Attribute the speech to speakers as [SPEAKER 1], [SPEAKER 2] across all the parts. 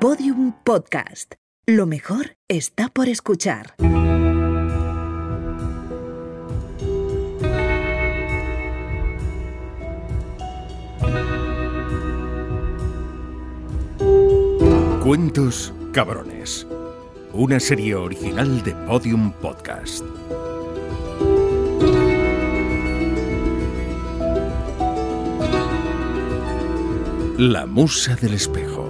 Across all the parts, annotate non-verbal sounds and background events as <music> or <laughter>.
[SPEAKER 1] Podium Podcast. Lo mejor está por escuchar.
[SPEAKER 2] Cuentos Cabrones. Una serie original de Podium Podcast. La Musa del Espejo.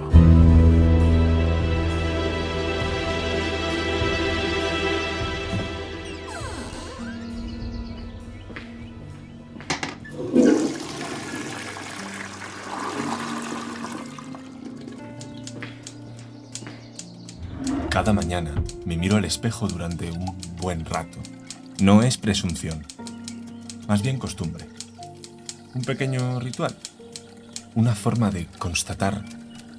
[SPEAKER 3] Espejo durante un buen rato. No es presunción, más bien costumbre. Un pequeño ritual. Una forma de constatar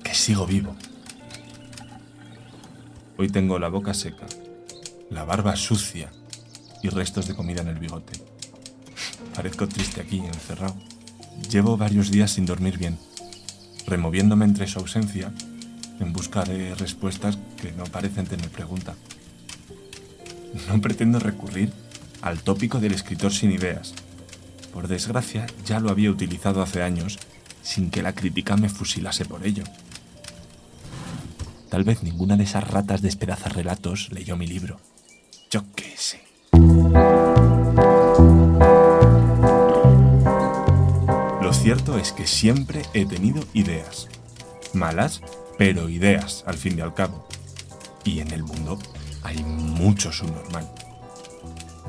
[SPEAKER 3] que sigo vivo. Hoy tengo la boca seca, la barba sucia y restos de comida en el bigote. Parezco triste aquí, encerrado. Llevo varios días sin dormir bien, removiéndome entre su ausencia en busca de respuestas que no parecen tener pregunta. <laughs> No pretendo recurrir al tópico del escritor sin ideas. Por desgracia, ya lo había utilizado hace años sin que la crítica me fusilase por ello. Tal vez ninguna de esas ratas de despedazar relatos leyó mi libro. Yo qué sé. Lo cierto es que siempre he tenido ideas. Malas, pero ideas, al fin y al cabo. Y en el mundo hay mucho subnormal.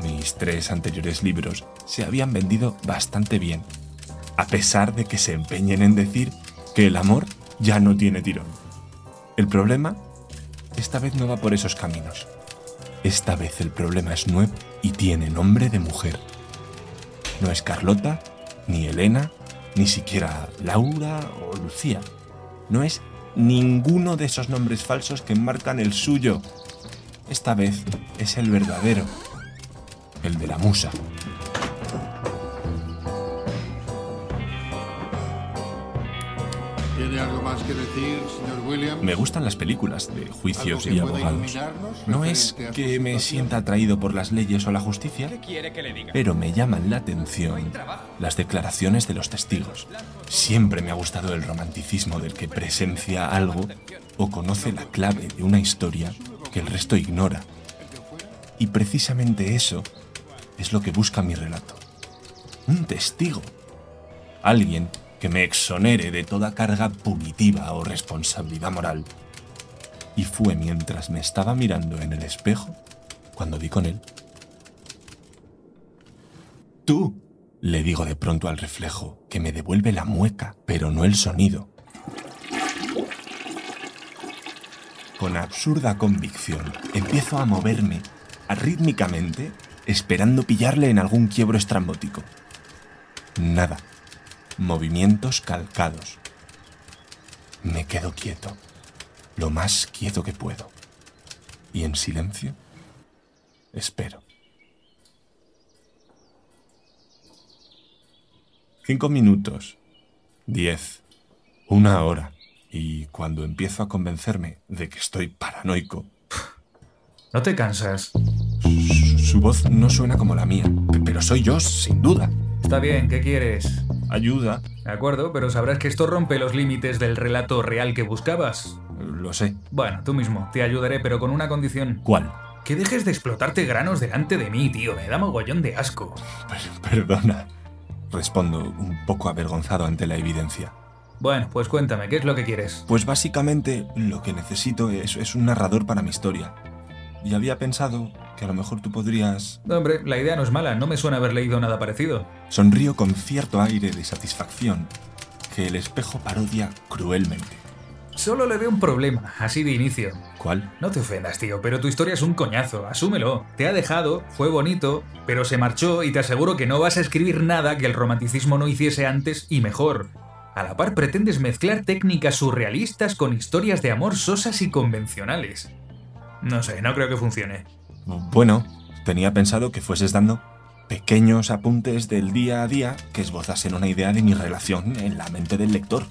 [SPEAKER 3] Mis tres anteriores libros se habían vendido bastante bien, a pesar de que se empeñen en decir que el amor ya no tiene tirón. El problema esta vez no va por esos caminos. Esta vez el problema es nuevo y tiene nombre de mujer. No es Carlota, ni Elena, ni siquiera Laura o Lucía. No es ninguno de esos nombres falsos que marcan el suyo. Esta vez es el verdadero, el de la musa.
[SPEAKER 4] ¿Tiene algo más que decir, señor Williams?
[SPEAKER 3] Me gustan las películas de juicios
[SPEAKER 4] ¿Algo
[SPEAKER 3] y abogados. No es que me sienta atraído por las leyes o la justicia, pero me llaman la atención las declaraciones de los testigos. Siempre me ha gustado el romanticismo del que presencia algo o conoce la clave de una historia que el resto ignora. Y precisamente eso es lo que busca mi relato. Un testigo. Alguien que me exonere de toda carga punitiva o responsabilidad moral. Y fue mientras me estaba mirando en el espejo cuando di con él. Tú, le digo de pronto al reflejo, que me devuelve la mueca, pero no el sonido. Con absurda convicción, empiezo a moverme arrítmicamente, esperando pillarle en algún quiebro estrambótico. Nada. Movimientos calcados. Me quedo quieto, lo más quieto que puedo. Y en silencio, espero. Cinco minutos, diez, una hora. Y cuando empiezo a convencerme de que estoy paranoico,
[SPEAKER 5] ¿No te cansas?
[SPEAKER 3] su, su voz no suena como la mía, pe- pero soy yo, sin duda.
[SPEAKER 5] Está bien, ¿qué quieres?
[SPEAKER 3] Ayuda,
[SPEAKER 5] De acuerdo, pero sabrás que esto rompe los límites del relato real que buscabas.
[SPEAKER 3] lo sé.
[SPEAKER 5] Bueno, tú mismo, te ayudaré, pero con una condición.
[SPEAKER 3] ¿Cuál?
[SPEAKER 5] Que dejes de explotarte granos delante de mí, tío. Me da mogollón de asco.
[SPEAKER 3] Per- Perdona. Respondo un poco avergonzado ante la evidencia.
[SPEAKER 5] Bueno, pues cuéntame, ¿qué es lo que quieres?
[SPEAKER 3] Pues básicamente lo que necesito es, es un narrador para mi historia. Y había pensado que a lo mejor tú podrías...
[SPEAKER 5] Hombre, la idea no es mala, no me suena haber leído nada parecido.
[SPEAKER 3] Sonrío con cierto aire de satisfacción que el espejo parodia cruelmente.
[SPEAKER 5] Solo le veo un problema, así de inicio.
[SPEAKER 3] ¿Cuál?
[SPEAKER 5] No te ofendas, tío, pero tu historia es un coñazo, asúmelo. Te ha dejado, fue bonito, pero se marchó y te aseguro que no vas a escribir nada que el romanticismo no hiciese antes y mejor. A la par pretendes mezclar técnicas surrealistas con historias de amor sosas y convencionales. No sé, no creo que funcione.
[SPEAKER 3] Bueno, tenía pensado que fueses dando pequeños apuntes del día a día que esbozasen una idea de mi relación en la mente del lector.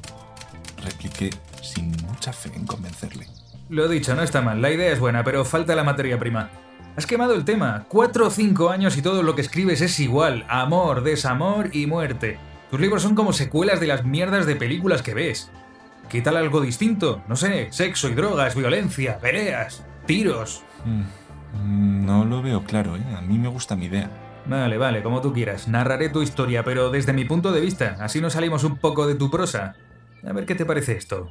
[SPEAKER 3] Repliqué sin mucha fe en convencerle.
[SPEAKER 5] Lo dicho, no está mal, la idea es buena, pero falta la materia prima. Has quemado el tema. Cuatro o cinco años y todo lo que escribes es igual. Amor, desamor y muerte. Tus libros son como secuelas de las mierdas de películas que ves. ¿Qué tal algo distinto? No sé, sexo y drogas, violencia, peleas, tiros.
[SPEAKER 3] Mm, no lo veo claro, ¿eh? A mí me gusta mi idea.
[SPEAKER 5] Vale, vale, como tú quieras. Narraré tu historia, pero desde mi punto de vista. Así nos salimos un poco de tu prosa. A ver qué te parece esto.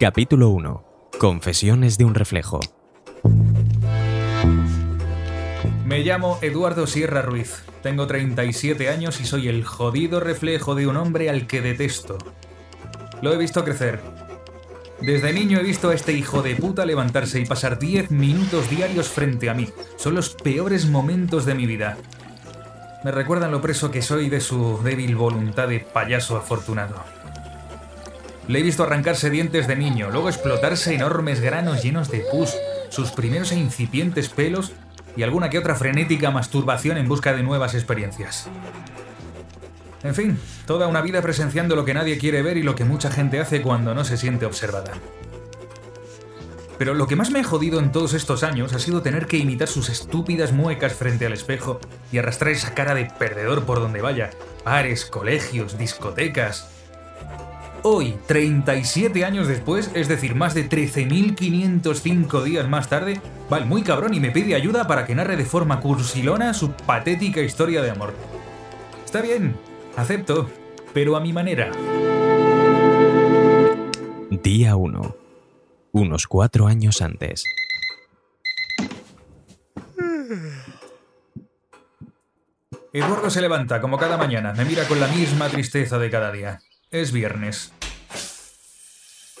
[SPEAKER 6] Capítulo 1. Confesiones de un reflejo.
[SPEAKER 5] Me llamo Eduardo Sierra Ruiz. Tengo 37 años y soy el jodido reflejo de un hombre al que detesto. Lo he visto crecer. Desde niño he visto a este hijo de puta levantarse y pasar 10 minutos diarios frente a mí. Son los peores momentos de mi vida. Me recuerdan lo preso que soy de su débil voluntad de payaso afortunado. Le he visto arrancarse dientes de niño, luego explotarse enormes granos llenos de pus, sus primeros e incipientes pelos y alguna que otra frenética masturbación en busca de nuevas experiencias. En fin, toda una vida presenciando lo que nadie quiere ver y lo que mucha gente hace cuando no se siente observada. Pero lo que más me ha jodido en todos estos años ha sido tener que imitar sus estúpidas muecas frente al espejo y arrastrar esa cara de perdedor por donde vaya. Pares, colegios, discotecas, Hoy, 37 años después, es decir, más de 13.505 días más tarde, va el muy cabrón y me pide ayuda para que narre de forma cursilona su patética historia de amor. Está bien, acepto, pero a mi manera.
[SPEAKER 6] Día 1. Unos cuatro años antes.
[SPEAKER 5] Eduardo se levanta como cada mañana, me mira con la misma tristeza de cada día. Es viernes.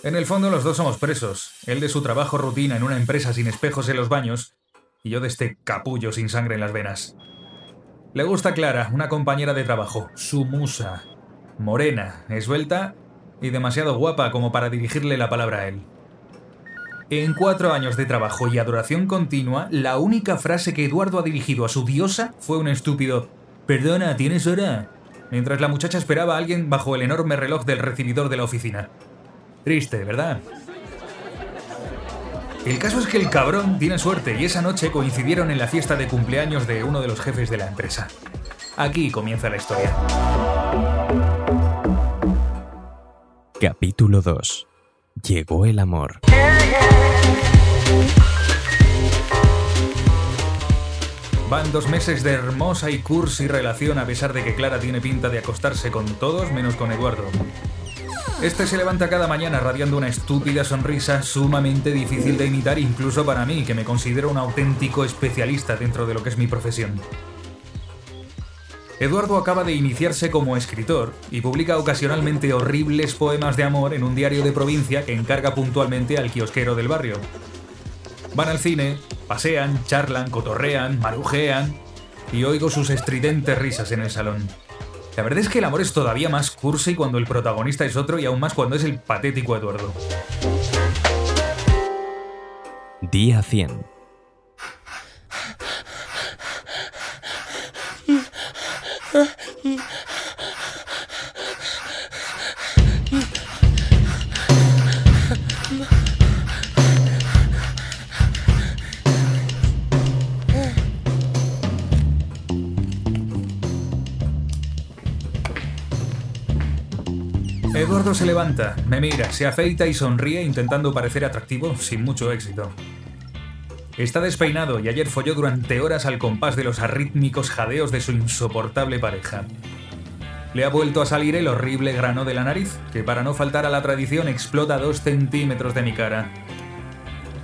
[SPEAKER 5] En el fondo los dos somos presos, él de su trabajo rutina en una empresa sin espejos en los baños y yo de este capullo sin sangre en las venas. Le gusta Clara, una compañera de trabajo, su musa. Morena, esbelta y demasiado guapa como para dirigirle la palabra a él. En cuatro años de trabajo y adoración continua, la única frase que Eduardo ha dirigido a su diosa fue un estúpido Perdona, ¿tienes hora? Mientras la muchacha esperaba a alguien bajo el enorme reloj del recibidor de la oficina. Triste, ¿verdad? El caso es que el cabrón tiene suerte y esa noche coincidieron en la fiesta de cumpleaños de uno de los jefes de la empresa. Aquí comienza la historia.
[SPEAKER 6] Capítulo 2. Llegó el amor.
[SPEAKER 5] Van dos meses de hermosa y cursi relación a pesar de que Clara tiene pinta de acostarse con todos menos con Eduardo. Este se levanta cada mañana radiando una estúpida sonrisa sumamente difícil de imitar incluso para mí, que me considero un auténtico especialista dentro de lo que es mi profesión. Eduardo acaba de iniciarse como escritor y publica ocasionalmente horribles poemas de amor en un diario de provincia que encarga puntualmente al kiosquero del barrio. Van al cine, pasean, charlan, cotorrean, marujean y oigo sus estridentes risas en el salón. La verdad es que el amor es todavía más cursi cuando el protagonista es otro y aún más cuando es el patético Eduardo.
[SPEAKER 6] Día 100.
[SPEAKER 5] Eduardo se levanta, me mira, se afeita y sonríe intentando parecer atractivo sin mucho éxito. Está despeinado y ayer folló durante horas al compás de los arrítmicos jadeos de su insoportable pareja. Le ha vuelto a salir el horrible grano de la nariz, que para no faltar a la tradición explota dos centímetros de mi cara.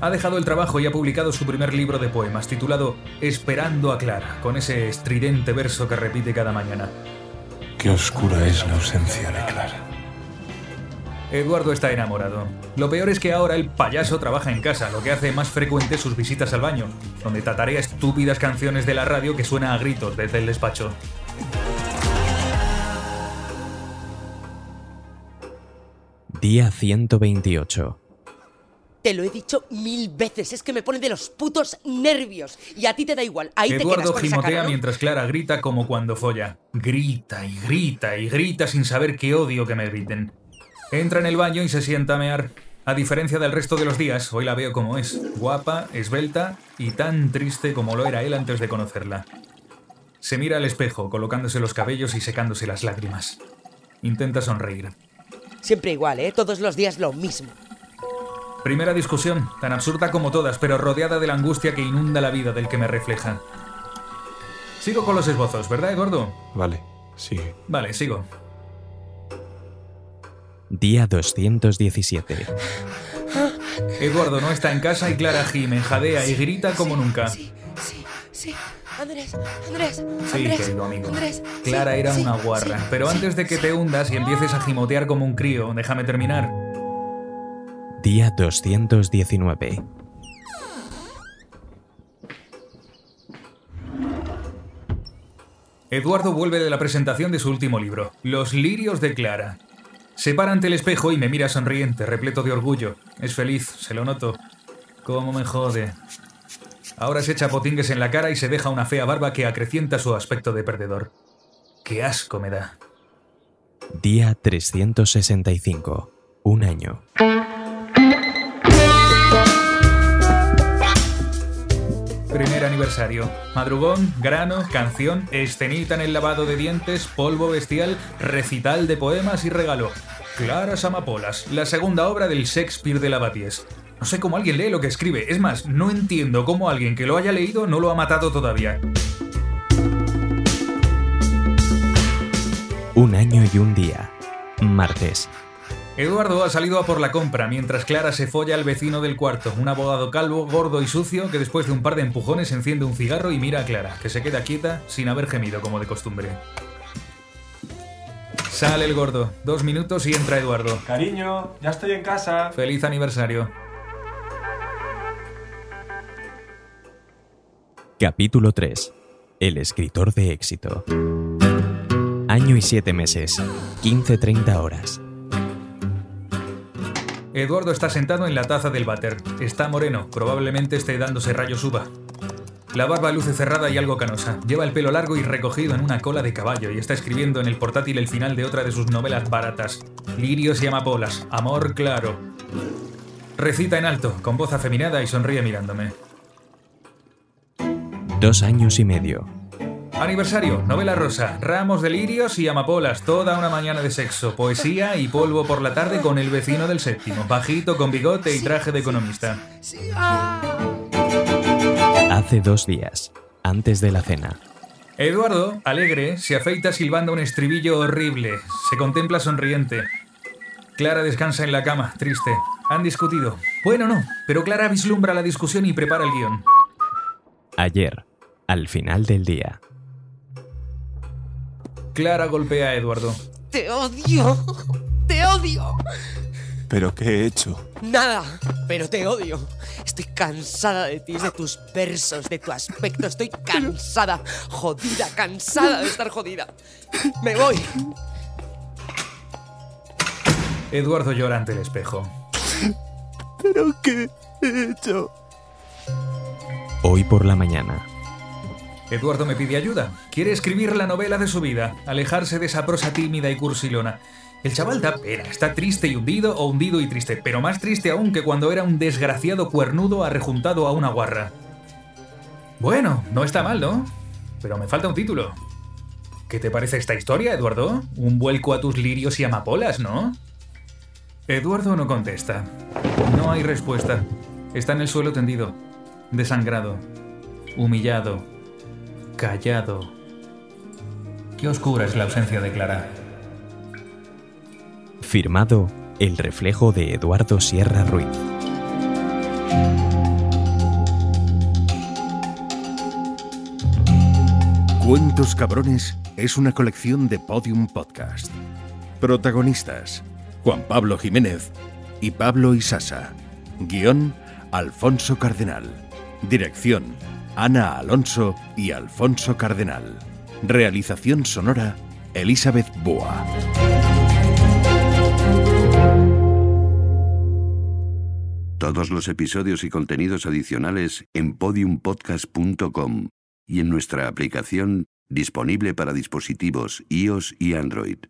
[SPEAKER 5] Ha dejado el trabajo y ha publicado su primer libro de poemas, titulado Esperando a Clara, con ese estridente verso que repite cada mañana.
[SPEAKER 3] Qué oscura es la ausencia de Clara.
[SPEAKER 5] Eduardo está enamorado. Lo peor es que ahora el payaso trabaja en casa, lo que hace más frecuente sus visitas al baño, donde tatarea estúpidas canciones de la radio que suena a gritos desde el despacho.
[SPEAKER 6] Día 128.
[SPEAKER 7] Te lo he dicho mil veces, es que me pone de los putos nervios. Y a ti te da igual, ahí te quedas
[SPEAKER 5] Eduardo
[SPEAKER 7] con esa
[SPEAKER 5] gimotea
[SPEAKER 7] cara, ¿no?
[SPEAKER 5] mientras Clara grita como cuando folla. Grita y grita y grita sin saber qué odio que me griten. Entra en el baño y se sienta a mear. A diferencia del resto de los días, hoy la veo como es. Guapa, esbelta y tan triste como lo era él antes de conocerla. Se mira al espejo, colocándose los cabellos y secándose las lágrimas. Intenta sonreír.
[SPEAKER 7] Siempre igual, ¿eh? Todos los días lo mismo.
[SPEAKER 5] Primera discusión, tan absurda como todas, pero rodeada de la angustia que inunda la vida del que me refleja. Sigo con los esbozos, ¿verdad, Eduardo?
[SPEAKER 3] Vale, sigue.
[SPEAKER 5] Vale, sigo.
[SPEAKER 6] Día 217.
[SPEAKER 5] Eduardo no está en casa y Clara gime, jadea y grita como nunca.
[SPEAKER 7] Sí, sí, sí. Andrés, Andrés,
[SPEAKER 5] Sí,
[SPEAKER 7] Andrés,
[SPEAKER 5] querido amigo.
[SPEAKER 7] Andrés, sí,
[SPEAKER 5] Clara era
[SPEAKER 7] sí,
[SPEAKER 5] una guarra.
[SPEAKER 7] sí,
[SPEAKER 5] Pero
[SPEAKER 7] sí,
[SPEAKER 5] antes de que
[SPEAKER 7] sí.
[SPEAKER 5] te hundas y empieces a gimotear como un crío, déjame terminar.
[SPEAKER 6] Día 219.
[SPEAKER 5] Eduardo vuelve de la presentación de su último libro, Los lirios de Clara. Se para ante el espejo y me mira sonriente, repleto de orgullo. Es feliz, se lo noto. ¿Cómo me jode? Ahora se echa potingues en la cara y se deja una fea barba que acrecienta su aspecto de perdedor. ¡Qué asco me da!
[SPEAKER 6] Día 365. Un año.
[SPEAKER 5] Primer aniversario. Madrugón, grano, canción, escenita en el lavado de dientes, polvo bestial, recital de poemas y regalo. Claras Amapolas, la segunda obra del Shakespeare de Lavapiés. No sé cómo alguien lee lo que escribe. Es más, no entiendo cómo alguien que lo haya leído no lo ha matado todavía.
[SPEAKER 6] Un año y un día. Martes.
[SPEAKER 5] Eduardo ha salido a por la compra mientras Clara se folla al vecino del cuarto, un abogado calvo, gordo y sucio que después de un par de empujones enciende un cigarro y mira a Clara, que se queda quieta sin haber gemido como de costumbre. Sale el gordo, dos minutos y entra Eduardo.
[SPEAKER 3] Cariño, ya estoy en casa.
[SPEAKER 5] Feliz aniversario.
[SPEAKER 6] Capítulo 3. El escritor de éxito. Año y siete meses. 15-30 horas.
[SPEAKER 5] Eduardo está sentado en la taza del váter. Está moreno, probablemente esté dándose rayos uva. La barba luce cerrada y algo canosa. Lleva el pelo largo y recogido en una cola de caballo y está escribiendo en el portátil el final de otra de sus novelas baratas. Lirios y amapolas. Amor claro. Recita en alto, con voz afeminada y sonríe mirándome.
[SPEAKER 6] Dos años y medio.
[SPEAKER 5] Aniversario, novela rosa, ramos de lirios y amapolas, toda una mañana de sexo, poesía y polvo por la tarde con el vecino del séptimo, bajito con bigote y traje de economista.
[SPEAKER 6] Hace dos días. Antes de la cena.
[SPEAKER 5] Eduardo, alegre, se afeita silbando un estribillo horrible. Se contempla sonriente. Clara descansa en la cama, triste. Han discutido. Bueno, no, pero Clara vislumbra la discusión y prepara el guion.
[SPEAKER 6] Ayer. Al final del día.
[SPEAKER 5] Clara golpea a Eduardo.
[SPEAKER 7] Te odio. Te odio.
[SPEAKER 3] ¿Pero qué he hecho?
[SPEAKER 7] Nada, pero te odio. Estoy cansada de ti, de tus versos, de tu aspecto. Estoy cansada, jodida, cansada de estar jodida. Me voy.
[SPEAKER 5] Eduardo llora ante el espejo.
[SPEAKER 3] ¿Pero qué he hecho?
[SPEAKER 6] Hoy por la mañana.
[SPEAKER 5] Eduardo me pide ayuda. Quiere escribir la novela de su vida, alejarse de esa prosa tímida y cursilona. El chaval da pena, está triste y hundido o hundido y triste, pero más triste aún que cuando era un desgraciado cuernudo arrejuntado a una guarra. Bueno, no está mal, ¿no? Pero me falta un título. ¿Qué te parece esta historia, Eduardo? Un vuelco a tus lirios y amapolas, ¿no? Eduardo no contesta. No hay respuesta. Está en el suelo tendido, desangrado, humillado, callado. Qué oscura es la ausencia de Clara.
[SPEAKER 6] Firmado El reflejo de Eduardo Sierra Ruiz.
[SPEAKER 2] Cuentos Cabrones es una colección de Podium Podcast. Protagonistas: Juan Pablo Jiménez y Pablo Isasa. Guión: Alfonso Cardenal. Dirección: Ana Alonso y Alfonso Cardenal. Realización sonora: Elizabeth Boa.
[SPEAKER 8] Todos los episodios y contenidos adicionales en podiumpodcast.com y en nuestra aplicación disponible para dispositivos iOS y Android.